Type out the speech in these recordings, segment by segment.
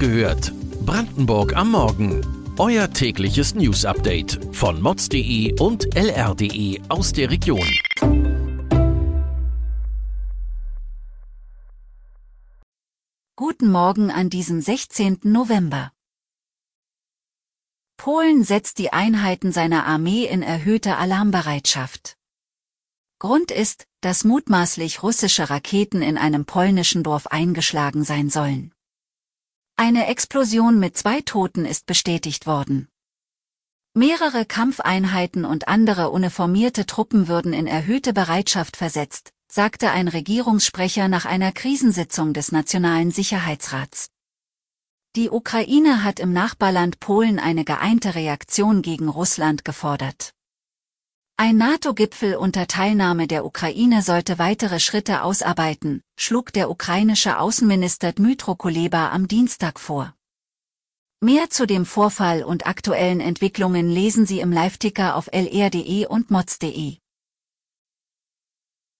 gehört. Brandenburg am Morgen. Euer tägliches News-Update von mods.de und lr.de aus der Region. Guten Morgen an diesem 16. November. Polen setzt die Einheiten seiner Armee in erhöhte Alarmbereitschaft. Grund ist, dass mutmaßlich russische Raketen in einem polnischen Dorf eingeschlagen sein sollen. Eine Explosion mit zwei Toten ist bestätigt worden. Mehrere Kampfeinheiten und andere uniformierte Truppen würden in erhöhte Bereitschaft versetzt, sagte ein Regierungssprecher nach einer Krisensitzung des Nationalen Sicherheitsrats. Die Ukraine hat im Nachbarland Polen eine geeinte Reaktion gegen Russland gefordert. Ein NATO-Gipfel unter Teilnahme der Ukraine sollte weitere Schritte ausarbeiten, schlug der ukrainische Außenminister Dmytro Kuleba am Dienstag vor. Mehr zu dem Vorfall und aktuellen Entwicklungen lesen Sie im Live-Ticker auf lr.de und mods.de.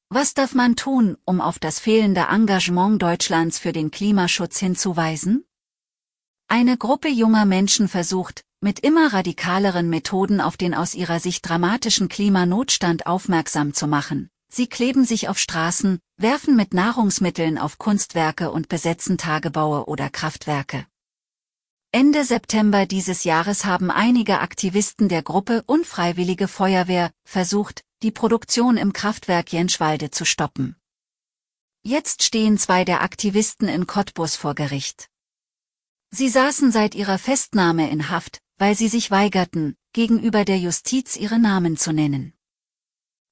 Was darf man tun, um auf das fehlende Engagement Deutschlands für den Klimaschutz hinzuweisen? Eine Gruppe junger Menschen versucht, mit immer radikaleren Methoden auf den aus ihrer Sicht dramatischen Klimanotstand aufmerksam zu machen. Sie kleben sich auf Straßen, werfen mit Nahrungsmitteln auf Kunstwerke und besetzen Tagebaue oder Kraftwerke. Ende September dieses Jahres haben einige Aktivisten der Gruppe Unfreiwillige Feuerwehr versucht, die Produktion im Kraftwerk Jenschwalde zu stoppen. Jetzt stehen zwei der Aktivisten in Cottbus vor Gericht. Sie saßen seit ihrer Festnahme in Haft, weil sie sich weigerten, gegenüber der Justiz ihre Namen zu nennen.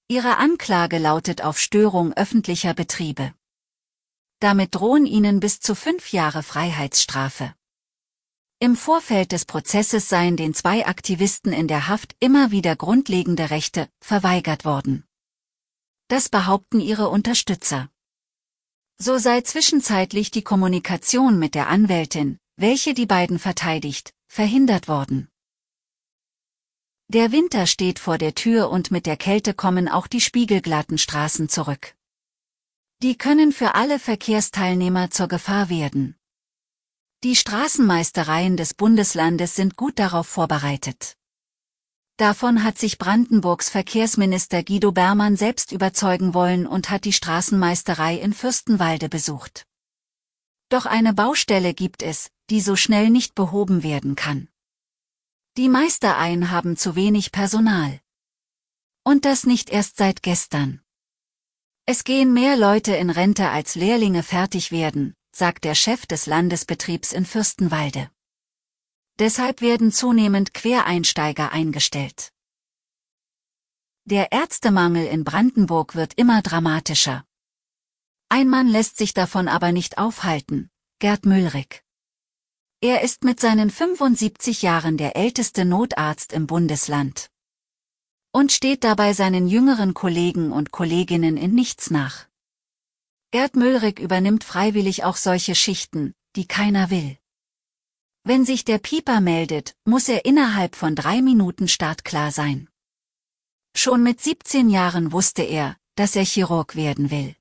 Ihre Anklage lautet auf Störung öffentlicher Betriebe. Damit drohen ihnen bis zu fünf Jahre Freiheitsstrafe. Im Vorfeld des Prozesses seien den zwei Aktivisten in der Haft immer wieder grundlegende Rechte verweigert worden. Das behaupten ihre Unterstützer. So sei zwischenzeitlich die Kommunikation mit der Anwältin, welche die beiden verteidigt, verhindert worden. Der Winter steht vor der Tür und mit der Kälte kommen auch die spiegelglatten Straßen zurück. Die können für alle Verkehrsteilnehmer zur Gefahr werden. Die Straßenmeistereien des Bundeslandes sind gut darauf vorbereitet. Davon hat sich Brandenburgs Verkehrsminister Guido Bermann selbst überzeugen wollen und hat die Straßenmeisterei in Fürstenwalde besucht. Doch eine Baustelle gibt es, die so schnell nicht behoben werden kann. Die Meistereien haben zu wenig Personal. Und das nicht erst seit gestern. Es gehen mehr Leute in Rente als Lehrlinge fertig werden, sagt der Chef des Landesbetriebs in Fürstenwalde. Deshalb werden zunehmend Quereinsteiger eingestellt. Der Ärztemangel in Brandenburg wird immer dramatischer. Ein Mann lässt sich davon aber nicht aufhalten, Gerd Müllrich. Er ist mit seinen 75 Jahren der älteste Notarzt im Bundesland. Und steht dabei seinen jüngeren Kollegen und Kolleginnen in nichts nach. Gerd Müllrich übernimmt freiwillig auch solche Schichten, die keiner will. Wenn sich der Pieper meldet, muss er innerhalb von drei Minuten startklar sein. Schon mit 17 Jahren wusste er, dass er Chirurg werden will.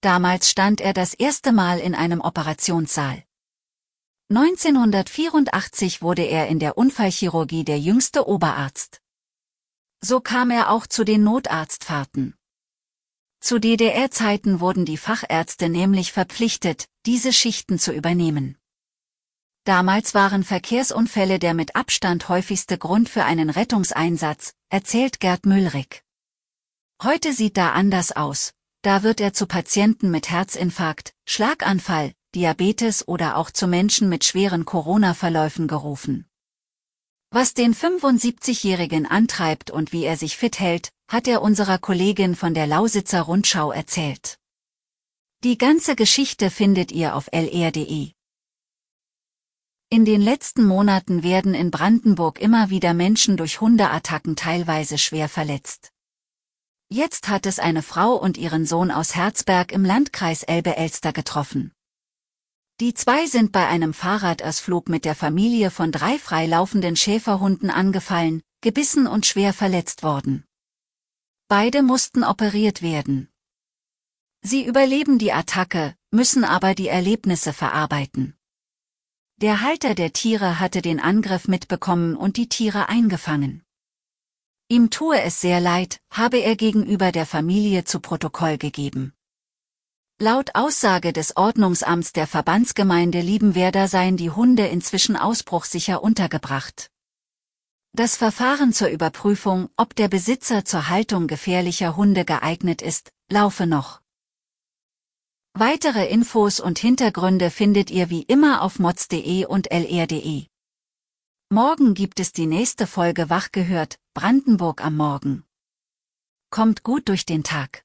Damals stand er das erste Mal in einem Operationssaal. 1984 wurde er in der Unfallchirurgie der jüngste Oberarzt. So kam er auch zu den Notarztfahrten. Zu DDR-Zeiten wurden die Fachärzte nämlich verpflichtet, diese Schichten zu übernehmen. Damals waren Verkehrsunfälle der mit Abstand häufigste Grund für einen Rettungseinsatz, erzählt Gerd Müllrich. Heute sieht da anders aus, da wird er zu Patienten mit Herzinfarkt, Schlaganfall, Diabetes oder auch zu Menschen mit schweren Corona-Verläufen gerufen. Was den 75-Jährigen antreibt und wie er sich fit hält, hat er unserer Kollegin von der Lausitzer Rundschau erzählt. Die ganze Geschichte findet ihr auf lr.de. In den letzten Monaten werden in Brandenburg immer wieder Menschen durch Hundeattacken teilweise schwer verletzt. Jetzt hat es eine Frau und ihren Sohn aus Herzberg im Landkreis Elbe-Elster getroffen. Die zwei sind bei einem Fahrradausflug mit der Familie von drei freilaufenden Schäferhunden angefallen, gebissen und schwer verletzt worden. Beide mussten operiert werden. Sie überleben die Attacke, müssen aber die Erlebnisse verarbeiten. Der Halter der Tiere hatte den Angriff mitbekommen und die Tiere eingefangen. Ihm tue es sehr leid, habe er gegenüber der Familie zu Protokoll gegeben. Laut Aussage des Ordnungsamts der Verbandsgemeinde Liebenwerder seien die Hunde inzwischen ausbruchsicher untergebracht. Das Verfahren zur Überprüfung, ob der Besitzer zur Haltung gefährlicher Hunde geeignet ist, laufe noch. Weitere Infos und Hintergründe findet ihr wie immer auf mods.de und lr.de. Morgen gibt es die nächste Folge Wach gehört, Brandenburg am Morgen. Kommt gut durch den Tag.